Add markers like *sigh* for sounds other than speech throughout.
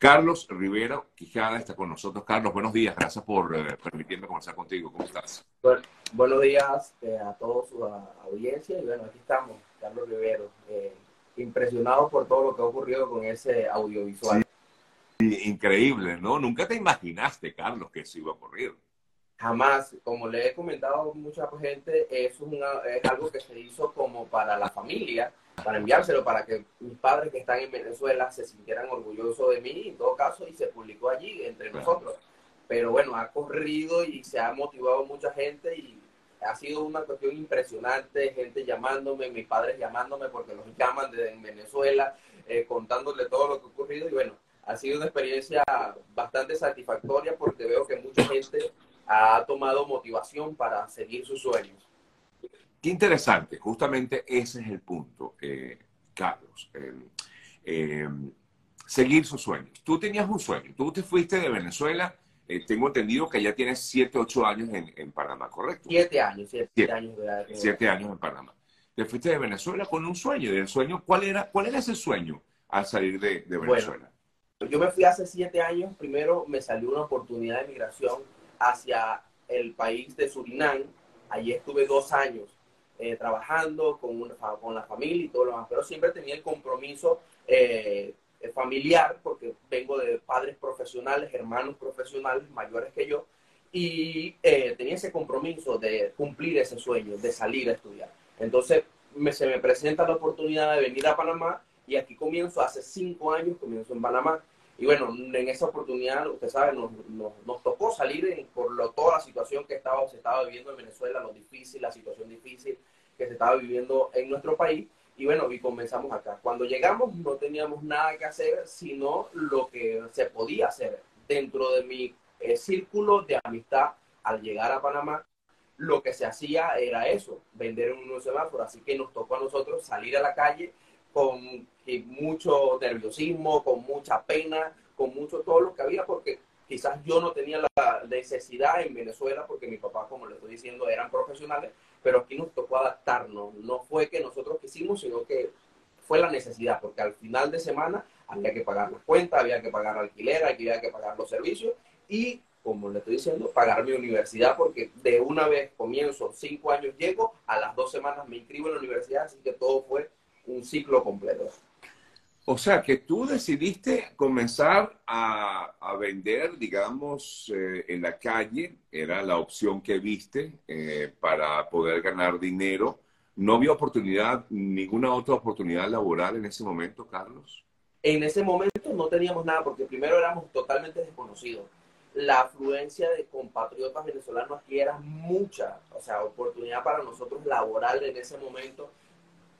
Carlos Rivera Quijada está con nosotros. Carlos, buenos días. Gracias por eh, permitirme conversar contigo. ¿Cómo estás? Bueno, buenos días eh, a toda su audiencia. Y bueno, aquí estamos, Carlos Rivera. Eh, impresionado por todo lo que ha ocurrido con ese audiovisual. increíble, ¿no? Nunca te imaginaste, Carlos, que eso iba a ocurrir. Jamás, como le he comentado a mucha gente, es, es algo que se hizo como para la familia, para enviárselo, para que mis padres que están en Venezuela se sintieran orgullosos de mí, en todo caso, y se publicó allí entre nosotros. Pero bueno, ha corrido y se ha motivado mucha gente y ha sido una cuestión impresionante, gente llamándome, mis padres llamándome porque los llaman desde Venezuela, eh, contándole todo lo que ha ocurrido y bueno, ha sido una experiencia bastante satisfactoria porque veo que mucha gente ha tomado motivación para seguir sus sueños. Qué interesante, justamente ese es el punto, eh, Carlos. Eh, seguir sus sueños. Tú tenías un sueño, tú te fuiste de Venezuela, eh, tengo entendido que ya tienes 7, 8 años en, Panamá, ¿correcto? 7 años, 7 años. Siete años en Panamá. Te fuiste de Venezuela con un sueño, ¿y sueño, ¿cuál era, cuál era ese sueño al salir de, Venezuela? yo me fui hace 7 años, primero me salió una oportunidad de migración hacia el país de Surinam. Allí estuve dos años eh, trabajando con, con la familia y todo lo demás, pero siempre tenía el compromiso eh, familiar porque vengo de padres profesionales, hermanos profesionales mayores que yo y eh, tenía ese compromiso de cumplir ese sueño, de salir a estudiar. Entonces me, se me presenta la oportunidad de venir a Panamá y aquí comienzo, hace cinco años comienzo en Panamá. Y bueno, en esa oportunidad, usted sabe, nos, nos, tocó salir por lo, toda la situación que estaba, se estaba viviendo en Venezuela, lo difícil, la situación difícil que se estaba viviendo en nuestro país. Y bueno, y comenzamos acá. Cuando llegamos no teníamos nada que hacer, sino lo que se podía hacer dentro de mi eh, círculo de amistad al llegar a Panamá. Lo que se hacía era eso, vender en un semáforo. Así que nos tocó a nosotros salir a la calle con mucho nerviosismo, con mucha pena, con mucho todo lo que había, porque quizás yo no tenía la necesidad en Venezuela, porque mi papá, como le estoy diciendo, eran profesionales, pero aquí nos tocó adaptarnos. No fue que nosotros quisimos, sino que fue la necesidad, porque al final de semana había que pagar las cuentas, había que pagar alquiler, había que pagar los servicios y, como le estoy diciendo, pagar mi universidad, porque de una vez comienzo, cinco años llego, a las dos semanas me inscribo en la universidad, así que todo fue un ciclo completo. O sea, que tú decidiste comenzar a, vender, digamos, eh, en la calle, era la opción que viste eh, para poder ganar dinero. ¿No había oportunidad, ninguna otra oportunidad laboral en ese momento, Carlos? En ese momento no teníamos nada, porque primero éramos totalmente desconocidos. La afluencia de compatriotas venezolanos aquí era mucha, o sea, oportunidad para nosotros laboral en ese momento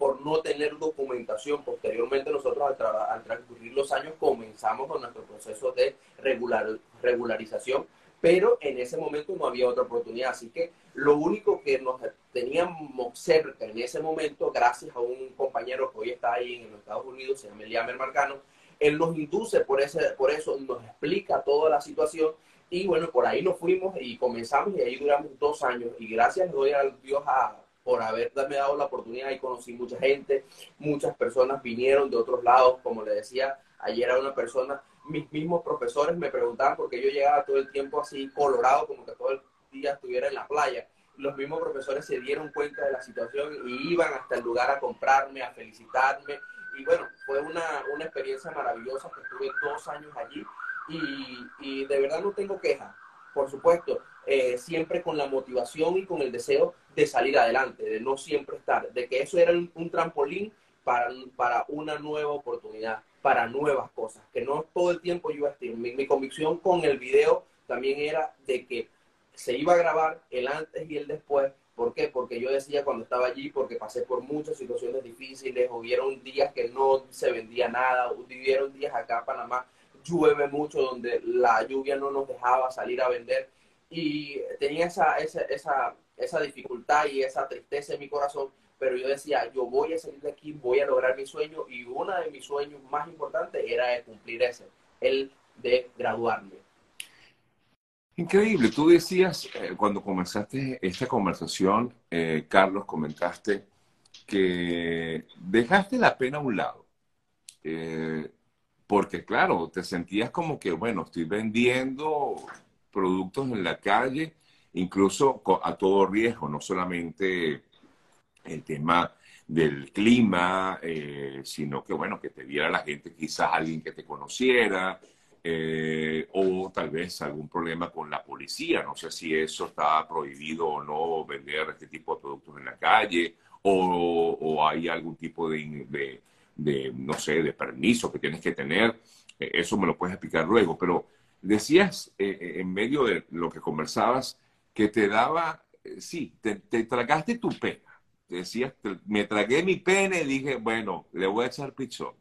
por no tener documentación. Posteriormente nosotros al, transcurrir los años comenzamos con nuestro proceso de regular, regularización, pero en ese momento no había otra oportunidad. Así que lo único que nos teníamos cerca en ese momento, gracias a un compañero que hoy está ahí en los Estados Unidos, se llama Eliamer Marcano, él nos induce por, ese, por eso, nos explica toda la situación y bueno, por ahí nos fuimos y comenzamos y ahí duramos dos años y gracias doy a Dios a, por haberme dado la oportunidad y conocí mucha gente, muchas personas vinieron de otros lados, como le decía, ayer a una persona, mis mismos profesores me preguntaban porque yo llegaba todo el tiempo así colorado, como que todo el día estuviera en la playa. Los mismos profesores se dieron cuenta de la situación y iban hasta el lugar a comprarme, a felicitarme. Y bueno, fue una, una experiencia maravillosa que estuve dos años allí y, y de verdad no tengo quejas. Por supuesto, eh, siempre con la motivación y con el deseo de salir adelante, de no siempre estar, de que eso era un, trampolín para, para una nueva oportunidad, para nuevas cosas, que no todo el tiempo yo iba a estar. Mi, convicción con el video también era de que se iba a grabar el antes y el después. ¿Por qué? Porque yo decía cuando estaba allí, porque pasé por muchas situaciones difíciles, hubieron días que no se vendía nada, hubieron días acá en Panamá, llueve mucho, donde la lluvia no nos dejaba salir a vender y tenía esa, esa, esa, esa dificultad y esa tristeza en mi corazón, pero yo decía, yo voy a salir de aquí, voy a lograr mi sueño y uno de mis sueños más importantes era cumplir ese, el de graduarme. Increíble, tú decías eh, cuando comenzaste esta conversación, eh, Carlos, comentaste que dejaste la pena a un lado. Eh, porque claro, te sentías como que, bueno, estoy vendiendo productos en la calle, incluso a todo riesgo, no solamente el tema del clima, eh, sino que, bueno, que te viera la gente, quizás alguien que te conociera, eh, o tal vez algún problema con la policía. No sé si eso está prohibido o no vender este tipo de productos en la calle, o, hay algún tipo de, de, no sé, de permiso que tienes que tener. Eh, eso me lo puedes explicar luego, pero decías en medio de lo que conversabas que te daba, sí, te, te tragaste tu pena decías, me tragué mi pene y dije, bueno, le voy a echar pichón.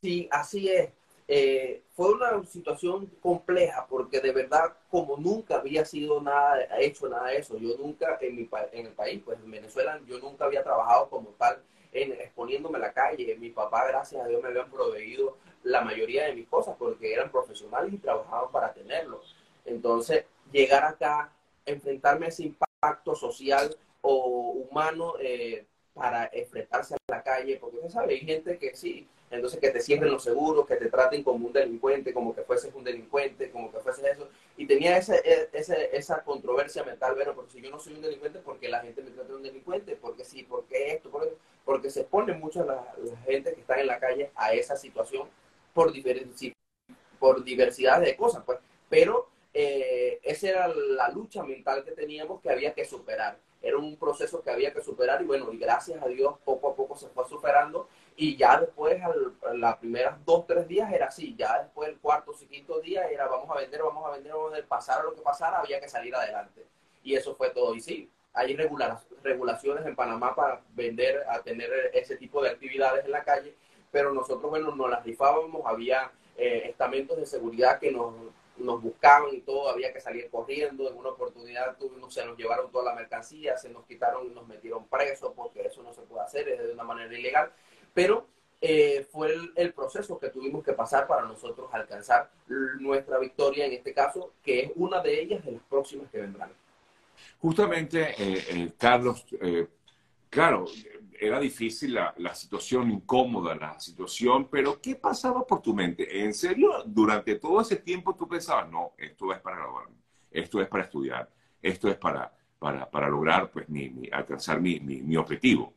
Sí, así es. Eh, fue una situación compleja porque de verdad, como nunca había sido nada, hecho nada de eso, yo nunca en, mi, en el país, pues en Venezuela, yo nunca había trabajado como tal en exponiéndome a la calle. Mi papá, gracias a Dios, me habían proveído la mayoría de mis cosas porque eran profesionales y trabajaban para tenerlo. Entonces, llegar acá, enfrentarme a ese impacto social o humano eh, para enfrentarse a la calle, porque usted sabe, hay gente que sí, entonces que te cierren los seguros, que te traten como un delincuente, como que fueses un delincuente, como que fueses eso, y tenía ese, e, ese, esa controversia mental, bueno, porque si yo no soy un delincuente, porque la gente me trata de un delincuente? porque sí? porque esto? Porque se expone mucho la, la gente que está en la calle a esa situación por, por diversidad de cosas, pues, pero eh, esa era la lucha mental que teníamos que había que superar. Era un proceso que había que superar y bueno, y gracias a Dios poco a poco se fue superando. Y ya después, al, las primeras dos, tres días era así, ya después el cuarto o quinto día era vamos a vender, vamos a vender, vamos a vender, pasara lo que pasara, había que salir adelante. Y eso fue todo. Y sí, hay regulaciones en Panamá para vender, a tener ese tipo de actividades en la calle, pero nosotros, bueno, nos las rifábamos, había eh, estamentos de seguridad que nos nos buscaban y todo, había que salir corriendo. En una oportunidad tuvimos, se nos llevaron toda la mercancía, se nos quitaron y nos metieron presos porque eso no se puede hacer, es de una manera ilegal. Pero eh, fue el, proceso que tuvimos que pasar para nosotros alcanzar nuestra victoria en este caso, que es una de ellas de las próximas que vendrán. Justamente, eh, eh, Carlos, claro, era difícil la, la, situación incómoda, la situación, pero ¿qué pasaba por tu mente? ¿En serio, durante todo ese tiempo tú pensabas, no, esto es para graduarme, esto es para estudiar, esto es para, para, para lograr, pues, mi, alcanzar mi, mi, objetivo?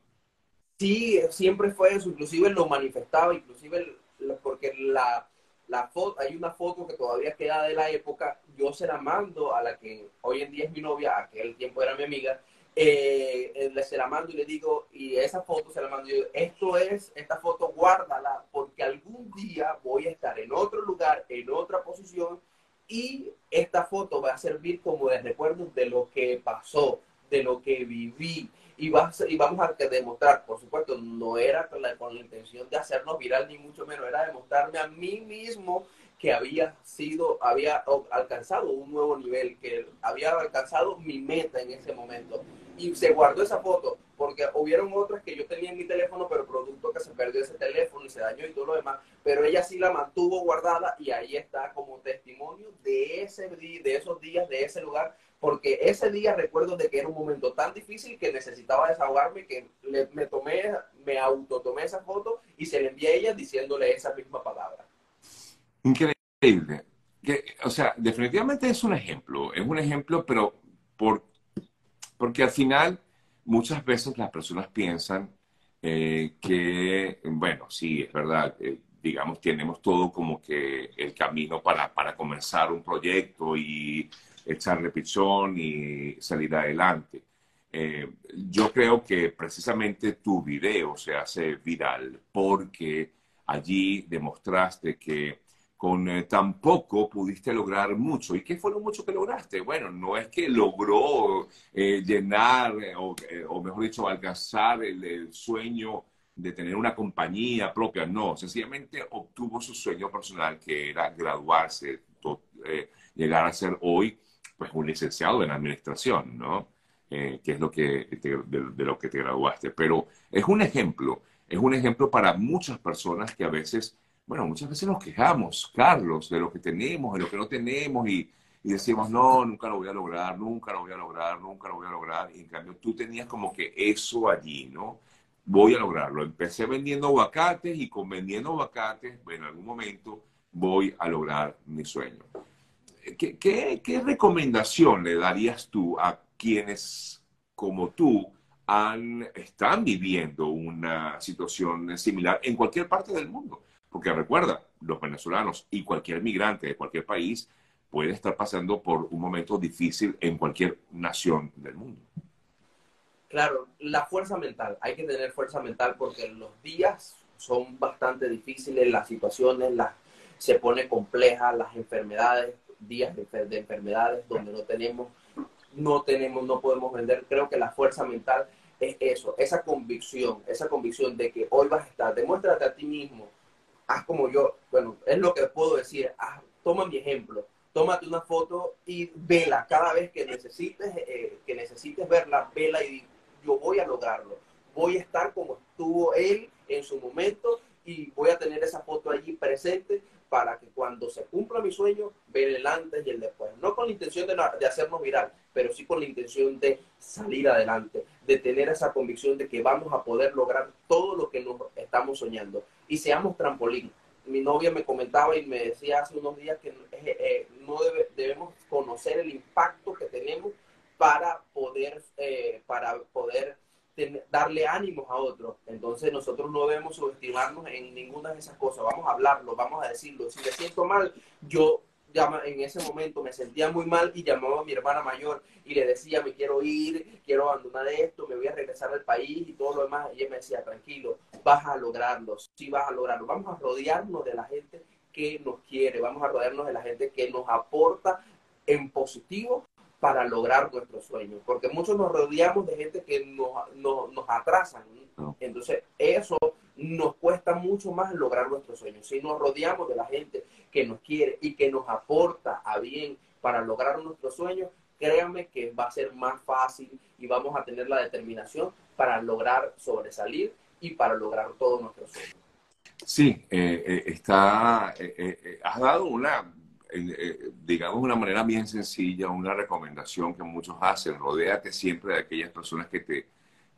Sí, siempre fue eso, inclusive lo manifestaba, inclusive porque la, la foto, hay una foto que todavía queda de la época, yo se la mando a la que hoy en día es mi novia, aquel tiempo era mi amiga, eh, le se la mando y le digo, y esa foto se la mando y digo, esto es, esta foto guárdala porque algún día voy a estar en otro lugar, en otra posición y esta foto va a servir como de recuerdo de lo que pasó, de lo que viví y, y vamos a demostrar, por supuesto, no era con la, con la intención de hacernos viral ni mucho menos, era demostrarme a mí mismo que había sido, había alcanzado un nuevo nivel, que había alcanzado mi meta en ese momento. Y se guardó esa foto, porque hubieron otras que yo tenía en mi teléfono, pero producto que se perdió ese teléfono y se dañó y todo lo demás, pero ella sí la mantuvo guardada y ahí está como testimonio de, ese, de esos días, de ese lugar, porque ese día recuerdo de que era un momento tan difícil que necesitaba desahogarme que me tomé, me autotomé esa foto y se la envié a ella diciéndole esa misma palabra. Increíble. Que, o sea, definitivamente es un ejemplo, es un ejemplo, pero por, porque al final muchas veces las personas piensan eh, que, bueno, sí, es verdad, eh, digamos, tenemos todo como que el camino para, para comenzar un proyecto y echarle pichón y salir adelante. Eh, yo creo que precisamente tu video se hace viral porque allí demostraste que con eh, pudiste lograr mucho. ¿Y qué fue lo mucho que lograste? Bueno, no es que logró eh, llenar, eh, o, mejor dicho, alcanzar el, sueño de tener una compañía propia, no, sencillamente obtuvo su sueño personal, que era graduarse, llegar a ser hoy pues un licenciado en administración, ¿no? que es lo que de lo que te graduaste. Pero es un ejemplo, es un ejemplo para muchas personas que a veces bueno, muchas veces nos quejamos, Carlos, de lo que tenemos, de lo que no tenemos y, decimos, no, nunca lo voy a lograr, nunca lo voy a lograr, nunca lo voy a lograr. Y en cambio tú tenías como que eso allí, ¿no? voy a lograrlo. Empecé vendiendo aguacates y con vendiendo aguacates, en algún momento voy a lograr mi sueño. ¿Qué, qué, recomendación le darías tú a quienes como tú han, están viviendo una situación similar en cualquier parte del mundo? Porque recuerda, los venezolanos y cualquier migrante de cualquier país puede estar pasando por un momento difícil en cualquier nación del mundo. Claro, la fuerza mental, hay que tener fuerza mental porque los días son bastante difíciles, las situaciones las, se pone compleja, las enfermedades, días de, de enfermedades donde no tenemos, no tenemos, no podemos vender. Creo que la fuerza mental es eso, esa convicción, esa convicción de que hoy vas a estar, demuéstrate a ti mismo, haz como yo, bueno, es lo que puedo decir, toma mi ejemplo, tómate una foto y vela cada vez que necesites, eh, que necesites verla, vela y yo voy a lograrlo, voy a estar como estuvo él en su momento y voy a tener esa foto allí presente para que cuando se cumpla mi sueño, ver el antes y el después. No con la intención de, de, hacernos viral, pero sí con la intención de salir adelante, de tener esa convicción de que vamos a poder lograr todo lo que nos estamos soñando y seamos trampolín. Mi novia me comentaba y me decía hace unos días que eh, eh, no debemos conocer el impacto que tenemos para poder, eh, para poder darle ánimos a otros. Entonces nosotros no debemos subestimarnos en ninguna de esas cosas. Vamos a hablarlo, vamos a decirlo. Si me siento mal, yo en ese momento me sentía muy mal y llamaba a mi hermana mayor y le decía, me quiero ir, quiero abandonar esto, me voy a regresar al país y todo lo demás. Y ella me decía, tranquilo, vas a lograrlo, sí vas a lograrlo. Vamos a rodearnos de la gente que nos quiere, vamos a rodearnos de la gente que nos aporta en positivo para lograr nuestros sueños, porque muchos nos rodeamos de gente que nos, nos, atrasan. Entonces, eso nos cuesta mucho más lograr nuestros sueños. Si nos rodeamos de la gente que nos quiere y que nos aporta a bien para lograr nuestros sueños, créanme que va a ser más fácil y vamos a tener la determinación para lograr sobresalir y para lograr todos nuestros sueños. Sí, eh, eh, está, eh, has dado una eh, digamos, de una manera bien sencilla, una recomendación que muchos hacen, rodéate siempre de aquellas personas que te,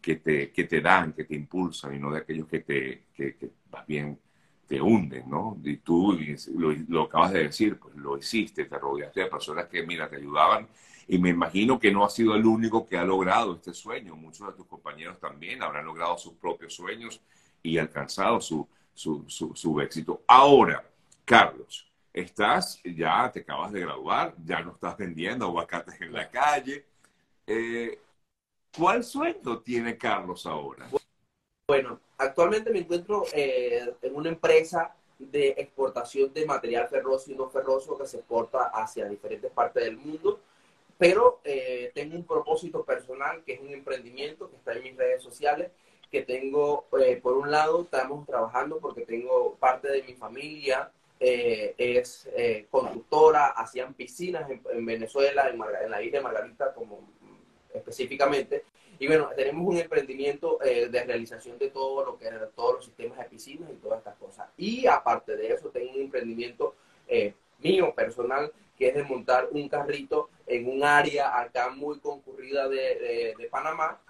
que te, que te dan, que te impulsan y no de aquellos que te, que, más bien te hunden, ¿no? Y tú lo, lo, acabas de decir, pues lo hiciste, te rodeaste de personas que, mira, te ayudaban y me imagino que no has sido el único que ha logrado este sueño, muchos de tus compañeros también habrán logrado sus propios sueños y alcanzado su, su, su, su éxito. Ahora, Carlos, estás, ya te acabas de graduar, ya no estás vendiendo aguacates en la calle. Eh, ¿Cuál sueldo tiene Carlos ahora? Bueno, actualmente me encuentro eh, en una empresa de exportación de material ferroso y no ferroso que se exporta hacia diferentes partes del mundo, pero eh, tengo un propósito personal que es un emprendimiento que está en mis redes sociales, que tengo, por un lado, estamos trabajando porque tengo parte de mi familia eh, es eh, conductora, hacían piscinas en, Venezuela, en, la isla de Margarita como específicamente. Y bueno, tenemos un emprendimiento eh, de realización de todo lo que todos los sistemas de piscinas y todas estas cosas. Y aparte de eso, tengo un emprendimiento mío personal que es de montar un carrito en un área acá muy concurrida de, de, Panamá,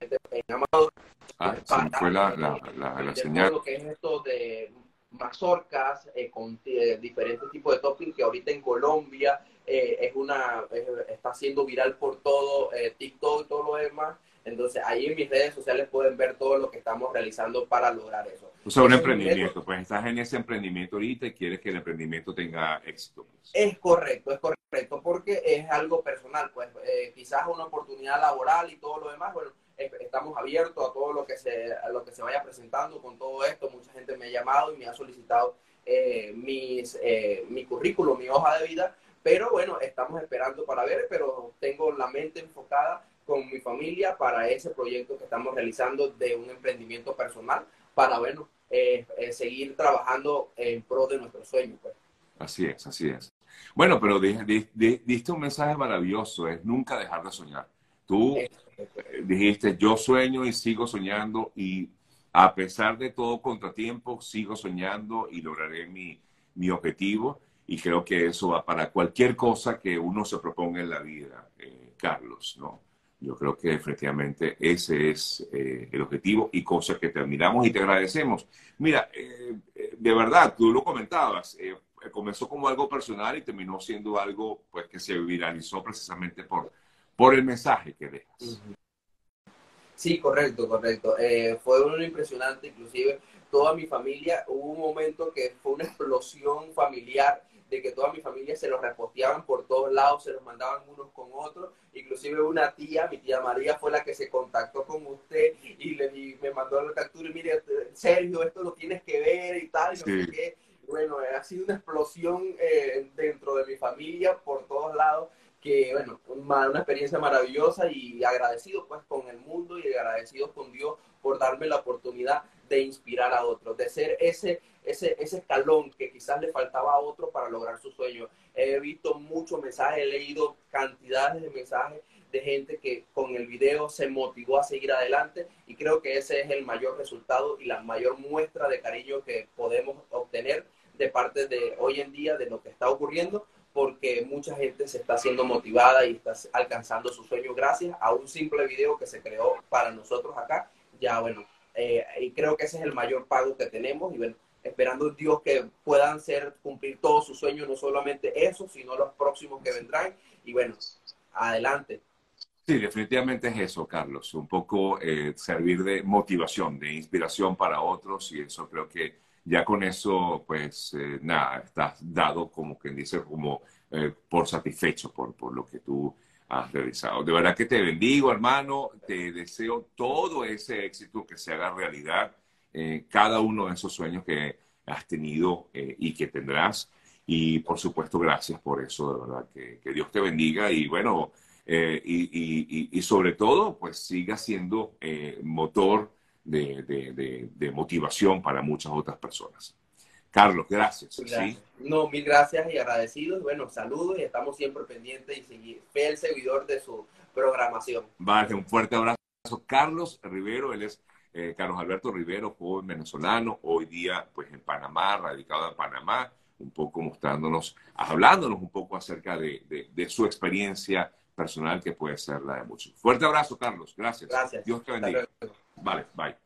en Amador. Ah, fue la, la, la, señal. Lo que es esto de mazorcas eh, con eh, diferentes tipos de topping que ahorita en Colombia eh, es una está siendo viral por todo TikTok y todo lo demás. Entonces ahí en mis redes sociales pueden ver todo lo que estamos realizando para lograr eso. O sea, un emprendimiento, pues estás en ese emprendimiento ahorita y quieres que el emprendimiento tenga éxito. Pues. Es correcto, es correcto, porque es algo personal, pues quizás una oportunidad laboral y todo lo demás, bueno, estamos abiertos a todo lo que se lo que se vaya presentando con todo esto. Mucha gente me ha llamado y me ha solicitado eh, mis, eh, mi currículum, mi hoja de vida, pero bueno, estamos esperando para ver, pero tengo la mente enfocada con mi familia para ese proyecto que estamos realizando de un emprendimiento personal para bueno, eh, seguir trabajando en pro de nuestros sueños. Pues. Así es, así es. Bueno, pero diste un mensaje maravilloso, es nunca dejar de soñar. Tú dijiste, yo sueño y sigo soñando y a pesar de todo contratiempo, sigo soñando y lograré mi, mi objetivo. Y creo que eso va para cualquier cosa que uno se proponga en la vida, eh, Carlos, ¿no? Yo creo que efectivamente ese es eh, el objetivo y cosa que te admiramos y te agradecemos. Mira, eh, eh, de verdad, tú lo comentabas, comenzó como algo personal y terminó siendo algo pues, que se viralizó precisamente por, por el mensaje que dejas. Sí, correcto, correcto. fue uno impresionante, inclusive toda mi familia, hubo un momento que fue una *laughs* explosión familiar de que toda mi familia se los reposteaban por todos lados, se los mandaban unos con otros, inclusive una tía, mi tía María fue la que se contactó con usted y, le, me mandó la captura y mire, Sergio, esto lo tienes que ver y tal, y no sé qué. Bueno, ha sido una explosión eh, dentro de mi familia por todos lados que bueno, una, experiencia maravillosa y agradecido pues con el mundo y agradecido con Dios por darme la oportunidad de inspirar a otros, de ser ese, ese, ese escalón que quizás le faltaba a otro para lograr su sueño. He visto muchos mensajes, he leído cantidades de mensajes de gente que con el video se motivó a seguir adelante y creo que ese es el mayor resultado y la mayor muestra de cariño que podemos obtener de parte de hoy en día de lo que está ocurriendo porque mucha gente se está haciendo motivada y está alcanzando su sueño gracias a un simple video que se creó para nosotros acá. Ya bueno, eh, y creo que ese es el mayor pago que tenemos y bueno, esperando Dios que puedan ser, cumplir todos sus sueños, no solamente eso, sino los próximos que vendrán. Y bueno, adelante. Sí, definitivamente es eso, Carlos, un poco eh, servir de motivación, de inspiración para otros y eso creo que ya con eso, pues eh, nada, estás dado como quien dice, como por satisfecho por, por lo que tú has realizado. De verdad que te bendigo, hermano. Te deseo todo ese éxito que se haga realidad, eh, cada uno de esos sueños que has tenido eh, y que tendrás. Y por supuesto, gracias por eso, de verdad. Que, que Dios te bendiga y bueno, eh, y, y, y, sobre todo, pues siga siendo motor de, de, de motivación para muchas otras personas. Carlos, gracias. ¿sí? No, mil gracias y agradecidos. Bueno, saludos y estamos siempre pendientes y seguir, el seguidor de su programación. Vale, un fuerte abrazo. Carlos Rivero, él es eh, Carlos Alberto Rivero, joven venezolano, hoy día pues en Panamá, radicado en Panamá, un poco mostrándonos, hablándonos un poco acerca de, de, su experiencia personal que puede ser la de muchos. Fuerte abrazo, Carlos. Gracias. Gracias. Dios te bendiga. Vale, bye.